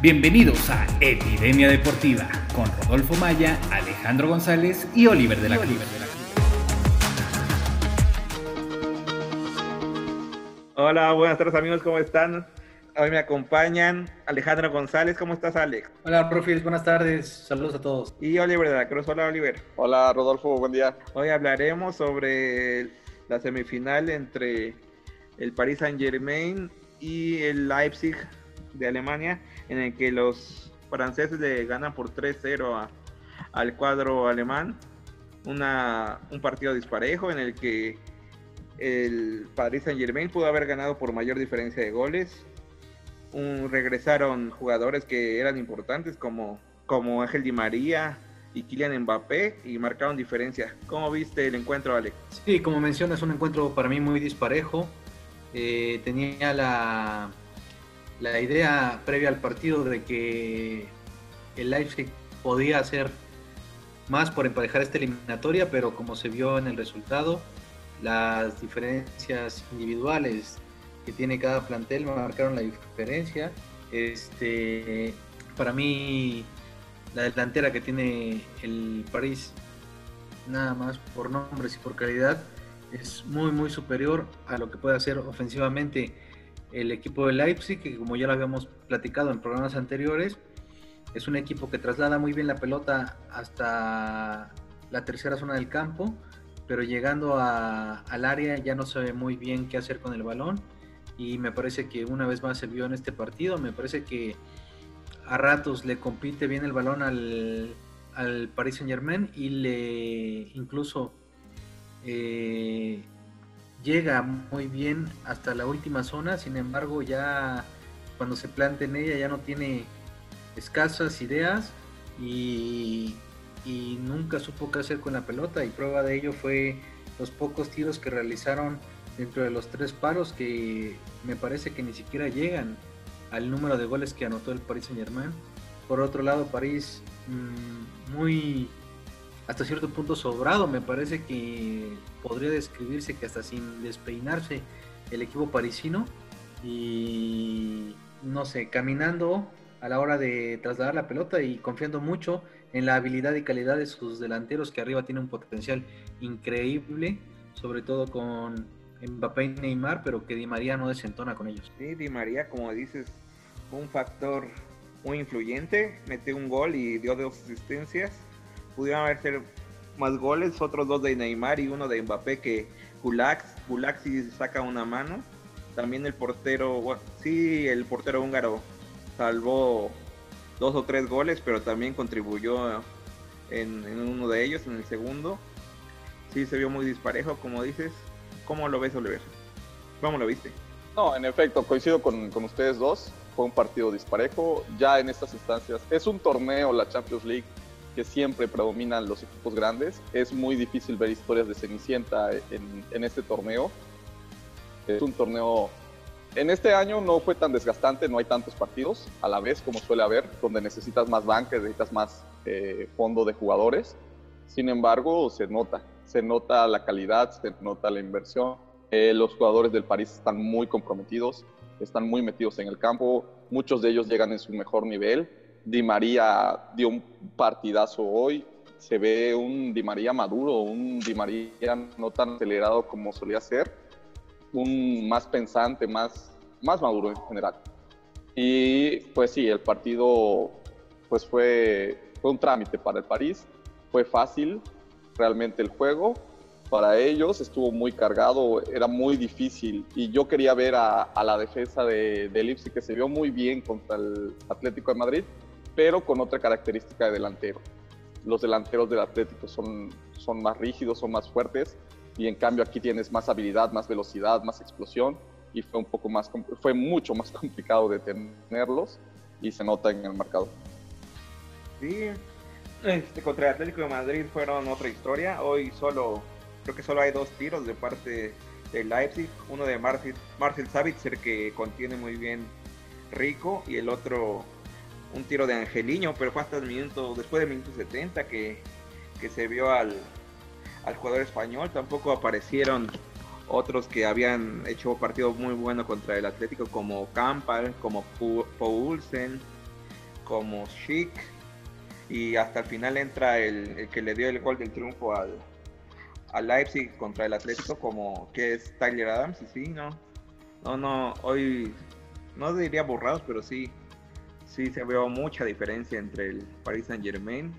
Bienvenidos a Epidemia Deportiva con Rodolfo Maya, Alejandro González y Oliver de la Cruz. Hola, buenas tardes amigos, ¿cómo están? Hoy me acompañan Alejandro González, ¿cómo estás Alex? Hola, profes, buenas tardes, saludos a todos. Y Oliver de la Cruz, hola Oliver. Hola Rodolfo, buen día. Hoy hablaremos sobre la semifinal entre el Paris Saint Germain y el Leipzig de Alemania, en el que los franceses le ganan por 3-0 al cuadro alemán. Una, un partido disparejo en el que el Paris Saint Germain pudo haber ganado por mayor diferencia de goles regresaron jugadores que eran importantes como, como Ángel Di María y Kylian Mbappé y marcaron diferencia. ¿Cómo viste el encuentro, Alex? Sí, como mencionas, un encuentro para mí muy disparejo. Eh, tenía la, la idea previa al partido de que el Leipzig podía hacer más por emparejar esta eliminatoria, pero como se vio en el resultado, las diferencias individuales que tiene cada plantel marcaron la diferencia. Este, para mí, la delantera que tiene el París, nada más por nombres y por calidad, es muy, muy superior a lo que puede hacer ofensivamente el equipo de Leipzig, que como ya lo habíamos platicado en programas anteriores, es un equipo que traslada muy bien la pelota hasta la tercera zona del campo, pero llegando al área ya no sabe muy bien qué hacer con el balón y me parece que una vez más se vio en este partido. Me parece que a ratos le compite bien el balón al, al Paris Saint Germain y le incluso eh, llega muy bien hasta la última zona. Sin embargo, ya cuando se plantea en ella ya no tiene escasas ideas y, nunca supo qué hacer con la pelota. Y prueba de ello fue los pocos tiros que realizaron dentro de los tres paros que me parece que ni siquiera llegan al número de goles que anotó el Paris Saint Germain. Por otro lado, París mm, muy hasta cierto punto sobrado, me parece que podría describirse que hasta sin despeinarse el equipo parisino y no sé, caminando a la hora de trasladar la pelota y confiando mucho en la habilidad y calidad de sus delanteros que arriba tiene un potencial increíble, sobre todo con Mbappé y Neymar, pero que Di María no desentona con ellos. Sí, Di María, como dices, un factor muy influyente, metió un gol y dio dos asistencias. Pudieron haber más goles, otros dos de Neymar y uno de Mbappé que Gulax, Gulax sí saca una mano. También el portero, sí, el portero húngaro salvó dos o tres goles, pero también contribuyó en, en uno de ellos, en el segundo. Sí, se vio muy disparejo, como dices. ¿Cómo lo ves, Oliver? ¿Cómo lo viste? No, en efecto, coincido con, con, ustedes dos. Fue un partido disparejo. Ya en estas instancias, es un torneo, la Champions League, que siempre predominan los equipos grandes. Es muy difícil ver historias de Cenicienta en, este torneo. Es un torneo. En este año no fue tan desgastante, no hay tantos partidos a la vez como suele haber, donde necesitas más banca, necesitas más eh, fondo de jugadores. Sin embargo, se nota, se nota la calidad, se nota la inversión. Eh, los jugadores del París están muy comprometidos, están muy metidos en el campo, muchos de ellos llegan en su mejor nivel. Di María dio un partidazo hoy, se ve un Di María maduro, un Di María no tan acelerado como solía ser, un más pensante, más, más maduro en general. Y pues sí, el partido pues fue, fue un trámite para el París, fue fácil, realmente el juego. Para ellos estuvo muy cargado, era muy difícil. Y yo quería ver a, la defensa de, de Lipsi que se vio muy bien contra el Atlético de Madrid, pero con otra característica de delantero. Los delanteros del Atlético son, son más rígidos, son más fuertes y en cambio aquí tienes más habilidad, más velocidad, más explosión y fue un poco más, fue mucho más complicado detenerlos y se nota en el marcador. Sí, este, contra el Atlético de Madrid fueron otra historia. Hoy solo, creo que solo hay dos tiros de parte de Leipzig. Uno de Marcel, Marcel Savitzer que contiene muy bien Rico y el otro un tiro de Angeliño, pero fue hasta el minuto, después del minuto 70 que, que se vio al, al jugador español. Tampoco aparecieron otros que habían hecho partido muy bueno contra el Atlético como Campal, como Paulsen como Chic y hasta el final entra el, que le dio el gol del triunfo al, al Leipzig contra el Atlético como que es Tyler Adams y sí, no, no, no, hoy no diría borrados, pero sí, sí se veo mucha diferencia entre el Paris Saint Germain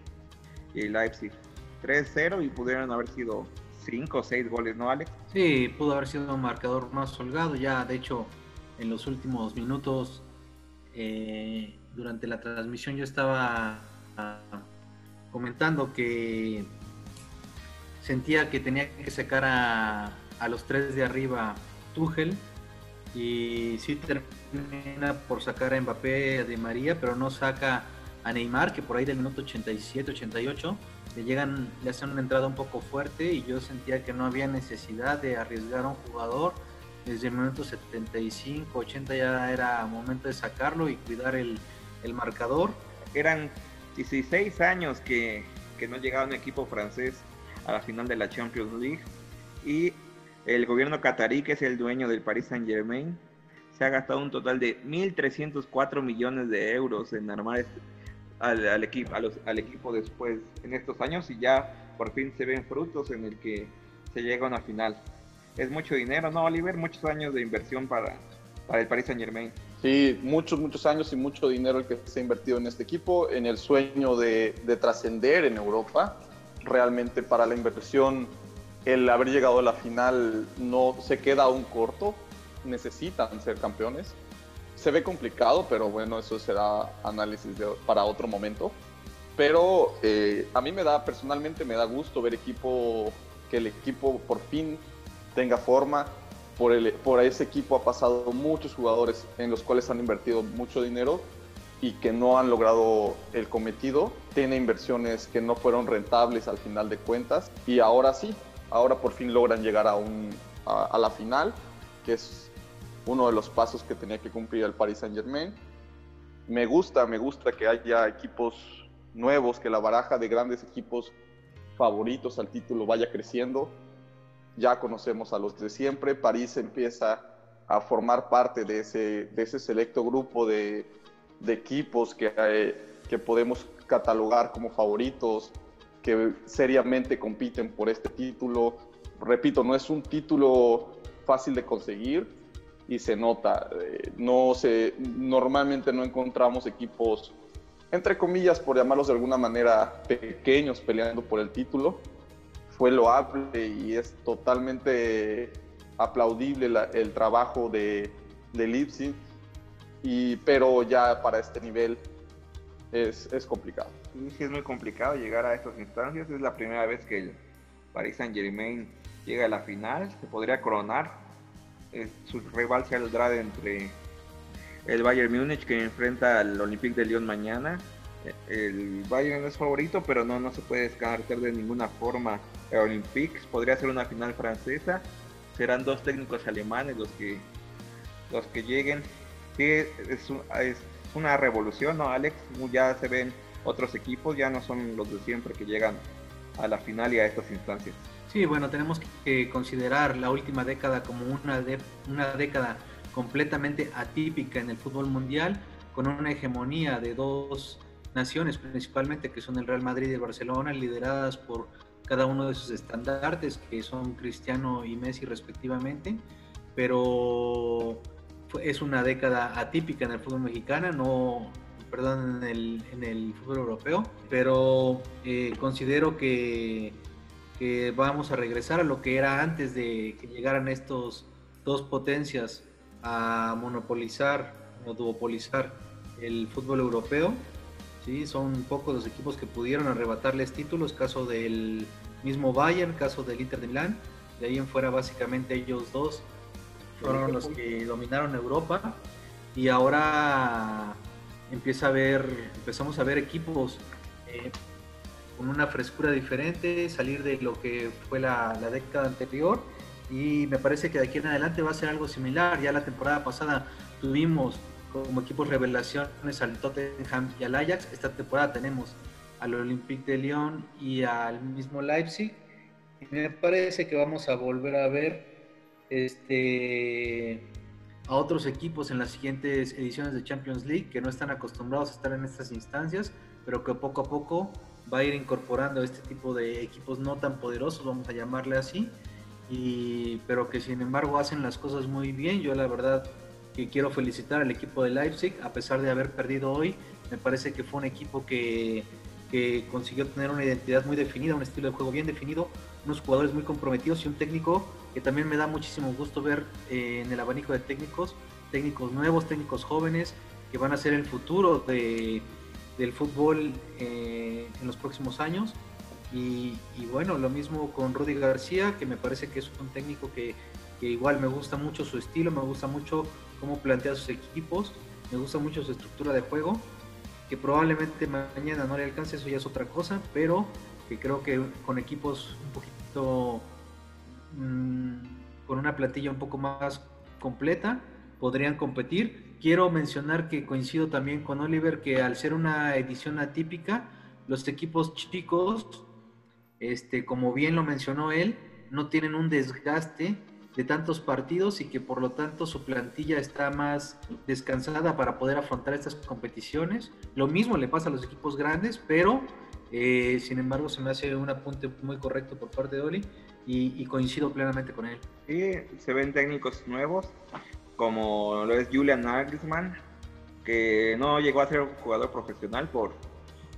y el Leipzig. 3-0 y pudieron haber sido 5 o 6 goles, ¿no, Alex? Sí, pudo haber sido un marcador más holgado. Ya, de hecho, en los últimos minutos, eh, durante la transmisión, yo estaba ah, comentando que sentía que tenía que sacar a, a los tres de arriba Tuchel y sí termina por sacar a Mbappé de María, pero no saca a Neymar, que por ahí del minuto 87, 88 le llegan, le hacen una entrada un poco fuerte y yo sentía que no había necesidad de arriesgar a un jugador. Desde el minuto 75, 80 ya era momento de sacarlo y cuidar el, el marcador. Eran 16 años que, que no llegaba un equipo francés a la final de la Champions League y el gobierno catarí, que es el dueño del Paris Saint Germain, se ha gastado un total de 1.304 millones de euros en armar este, al, equipo, al equipo después en estos años y ya por fin se ven frutos en el que se llega a una final. Es mucho dinero, ¿no, Oliver? Muchos años de inversión para, para el Paris Saint Germain. Sí, muchos, muchos años y mucho dinero el que se ha invertido en este equipo, en el sueño de, de trascender en Europa. Realmente para la inversión el haber llegado a la final no se queda aún corto, necesitan ser campeones. Se ve complicado, pero bueno, eso será análisis para otro momento. Pero eh, a mí me da, personalmente me da gusto ver equipo, que el equipo por fin tenga forma. Por, el, ese equipo ha pasado muchos jugadores en los cuales han invertido mucho dinero y que no han logrado el cometido. Tiene inversiones que no fueron rentables al final de cuentas y ahora sí, ahora por fin logran llegar a, un, a, la final, que es uno de los pasos que tenía que cumplir el Paris Saint Germain. Me gusta, me gusta que haya equipos nuevos, que la baraja de grandes equipos favoritos al título vaya creciendo. Ya conocemos a los de siempre. París empieza a formar parte de ese, de ese selecto grupo de, de equipos que, eh, que podemos catalogar como favoritos que seriamente compiten por este título. Repito, no es un título fácil de conseguir y se nota. Eh, no se, normalmente no encontramos equipos, entre comillas, por llamarlos de alguna manera, pequeños peleando por el título. Fue loable y es totalmente aplaudible el trabajo de, de Leipzig, pero ya para este nivel es, es complicado sí es muy complicado llegar a estas instancias. Es la primera vez que el Paris Saint Germain llega a la final. Se podría coronar. su rival saldrá entre el Bayern Múnich que enfrenta al Olympique de Lyon mañana. El Bayern es favorito, pero no, no se puede descartar de ninguna forma el Olympique. Podría ser una final francesa. Serán dos técnicos alemanes los que los que lleguen. Es, es una revolución, ¿no, Alex? Ya se ven otros equipos, ya no son los de siempre que llegan a la final y a estas instancias. Sí, bueno, tenemos que considerar la última década como una, de, una década completamente atípica en el fútbol mundial, con una hegemonía de dos naciones principalmente, que son el Real Madrid y el Barcelona, lideradas por cada uno de sus estandartes, que son Cristiano y Messi respectivamente, pero es una década atípica en el fútbol mexicano, no, perdón, en el, fútbol europeo, pero eh, considero que, que, vamos a regresar a lo que era antes de que llegaran estos dos potencias a monopolizar o duopolizar el fútbol europeo. ¿sí? Son pocos los equipos que pudieron arrebatarles títulos, caso del mismo Bayern, caso del Inter de Milán, de ahí en fuera básicamente ellos dos fueron los que dominaron Europa y ahora empieza a ver, empezamos a ver equipos eh, con una frescura diferente, salir de lo que fue la, década anterior y me parece que de aquí en adelante va a ser algo similar. Ya la temporada pasada tuvimos como equipos revelaciones al Tottenham y al Ajax, esta temporada tenemos al Olympique de Lyon y al mismo Leipzig. Y me parece que vamos a volver a ver este a otros equipos en las siguientes ediciones de Champions League que no están acostumbrados a estar en estas instancias, pero que poco a poco va a ir incorporando este tipo de equipos no tan poderosos, vamos a llamarle así, y, pero que sin embargo hacen las cosas muy bien. Yo la verdad que quiero felicitar al equipo de Leipzig, a pesar de haber perdido hoy, me parece que fue un equipo que, que consiguió tener una identidad muy definida, un estilo de juego bien definido, unos jugadores muy comprometidos y un técnico que también me da muchísimo gusto ver eh, en el abanico de técnicos, técnicos nuevos, técnicos jóvenes, que van a ser el futuro de, del fútbol eh, en los próximos años. Y, bueno, lo mismo con Rudy García, que me parece que es un técnico que, que, igual me gusta mucho su estilo, me gusta mucho cómo plantea sus equipos, me gusta mucho su estructura de juego, que probablemente mañana no le alcance, eso ya es otra cosa, pero que creo que con equipos un poquito Mm, con una plantilla un poco más completa, podrían competir. Quiero mencionar que coincido también con Oliver que al ser una edición atípica, los equipos chicos, este, como bien lo mencionó él, no tienen un desgaste de tantos partidos y que por lo tanto su plantilla está más descansada para poder afrontar estas competiciones. Lo mismo le pasa a los equipos grandes, pero eh, sin embargo se me hace un apunte muy correcto por parte de Oli y, coincido plenamente con él. Sí, se ven técnicos nuevos, como lo es Julian Nagelsmann, que no llegó a ser un jugador profesional por,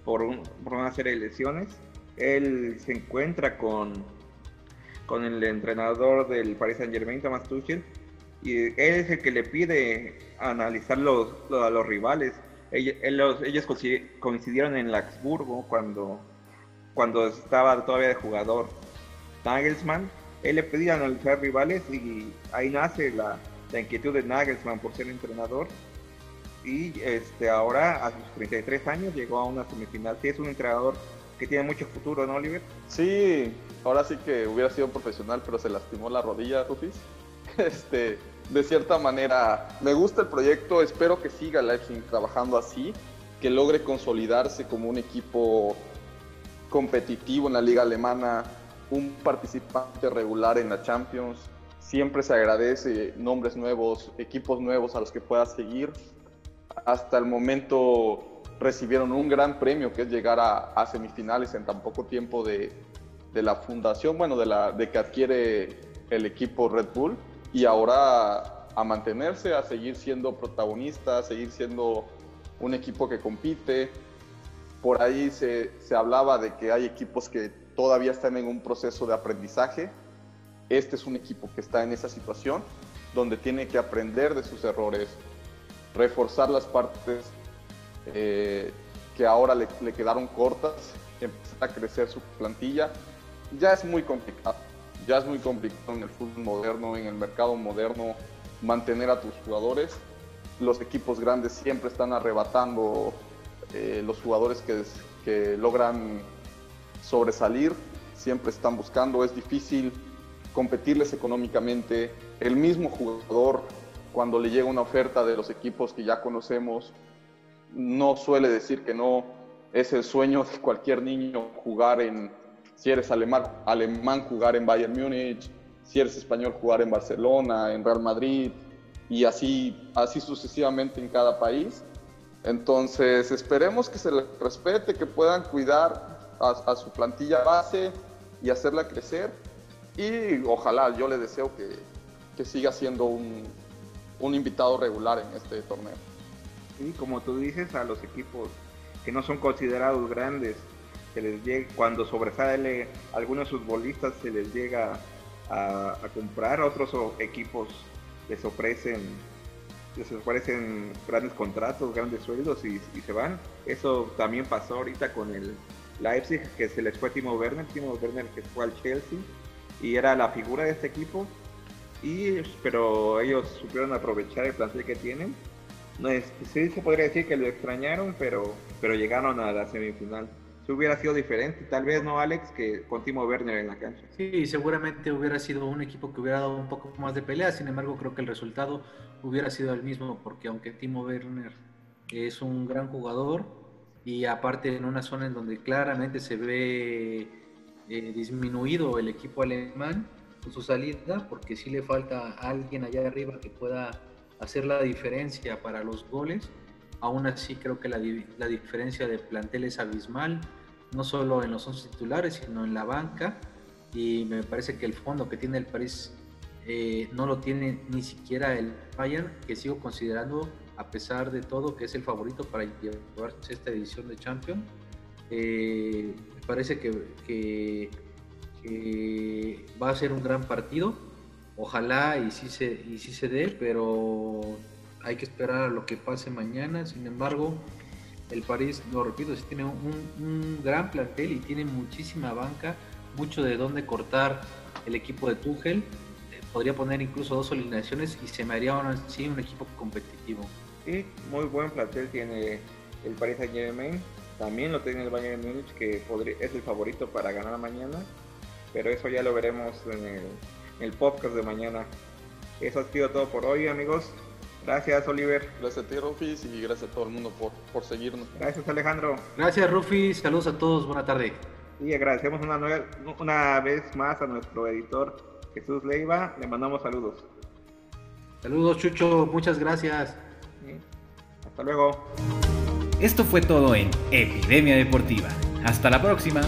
por, una serie de lesiones. Él se encuentra con, con el entrenador del Paris Saint Germain, Thomas Tuchel, y él es el que le pide analizar los, a los rivales. Ellos, ellos coincidieron en Laxburgo cuando, cuando estaba todavía de jugador Nagelsmann, él le pedía analizar rivales y ahí nace la, inquietud de Nagelsmann por ser entrenador. Y este, ahora, a sus 33 años, llegó a una semifinal. Sí, es un entrenador que tiene mucho futuro, ¿no, Oliver? Sí, ahora sí que hubiera sido un profesional, pero se lastimó la rodilla, Rufis. Este, de cierta manera, me gusta el proyecto, espero que siga Leipzig trabajando así, que logre consolidarse como un equipo competitivo en la liga alemana, un participante regular en la Champions. Siempre se agradece nombres nuevos, equipos nuevos a los que pueda seguir. Hasta el momento recibieron un gran premio que es llegar a, semifinales en tan poco tiempo de, la fundación, bueno, de, la, de que adquiere el equipo Red Bull y ahora a mantenerse, a seguir siendo protagonista, a seguir siendo un equipo que compite. Por ahí se, se hablaba de que hay equipos que todavía están en un proceso de aprendizaje. Este es un equipo que está en esa situación, donde tiene que aprender de sus errores, reforzar las partes eh, que ahora le, quedaron cortas, empezar a crecer su plantilla. Ya es muy complicado, ya es muy complicado en el fútbol moderno, en el mercado moderno, mantener a tus jugadores. Los equipos grandes siempre están arrebatando eh, los jugadores que, que logran sobresalir, siempre están buscando, es difícil competirles económicamente. El mismo jugador, cuando le llega una oferta de los equipos que ya conocemos, no suele decir que no. Es el sueño de cualquier niño jugar en, si eres alemán, alemán jugar en Bayern Múnich, si eres español jugar en Barcelona, en Real Madrid y así, así sucesivamente en cada país. Entonces esperemos que se les respete, que puedan cuidar a, su plantilla base y hacerla crecer. Y ojalá, yo le deseo que, que siga siendo un, un, invitado regular en este torneo. y como tú dices, a los equipos que no son considerados grandes, que les llega, cuando sobresale algunos futbolistas se les llega a, comprar, otros equipos les ofrecen les ofrecen grandes contratos, grandes sueldos y, se van. Eso también pasó ahorita con el Leipzig, que se les fue Timo Werner, Timo Werner que fue al Chelsea y era la figura de este equipo. Y, pero ellos supieron aprovechar el plantel que tienen. Sí se podría decir que lo extrañaron, pero, pero llegaron a la semifinal. Si hubiera sido diferente, tal vez no Alex, que con Timo Werner en la cancha. Sí, seguramente hubiera sido un equipo que hubiera dado un poco más de pelea, sin embargo creo que el resultado hubiera sido el mismo, porque aunque Timo Werner es un gran jugador, y aparte en una zona en donde claramente se ve eh, disminuido el equipo alemán con su salida, porque sí le falta alguien allá arriba que pueda hacer la diferencia para los goles. Aún así creo que la, la diferencia de plantel es abismal, no solo en los 11 titulares, sino en la banca. Y me parece que el fondo que tiene el París eh, no lo tiene ni siquiera el Bayern, que sigo considerando, a pesar de todo, que es el favorito para llevarse esta edición de Champions. Eh, me parece que, va a ser un gran partido. Ojalá y sí se, y sí se dé, pero hay que esperar a lo que pase mañana. Sin embargo, el París, lo repito, tiene un, gran plantel y tiene muchísima banca, mucho de dónde cortar el equipo de Tuchel podría poner incluso dos alineaciones y se me haría así un equipo competitivo. Sí, muy buen plantel tiene el Paris Saint Germain. También lo tiene el Bayern Múnich, que es el favorito para ganar mañana. Pero eso ya lo veremos en el, podcast de mañana. Eso ha sido todo por hoy, amigos. Gracias, Oliver. Gracias a ti, Rufis, y gracias a todo el mundo por, por seguirnos. Gracias, Alejandro. Gracias, Rufis. Saludos a todos. Buena tarde. Y agradecemos una, una vez más a nuestro editor Jesús Leiva, le mandamos saludos. Saludos Chucho, muchas gracias. Hasta luego. Esto fue todo en Epidemia Deportiva. Hasta la próxima.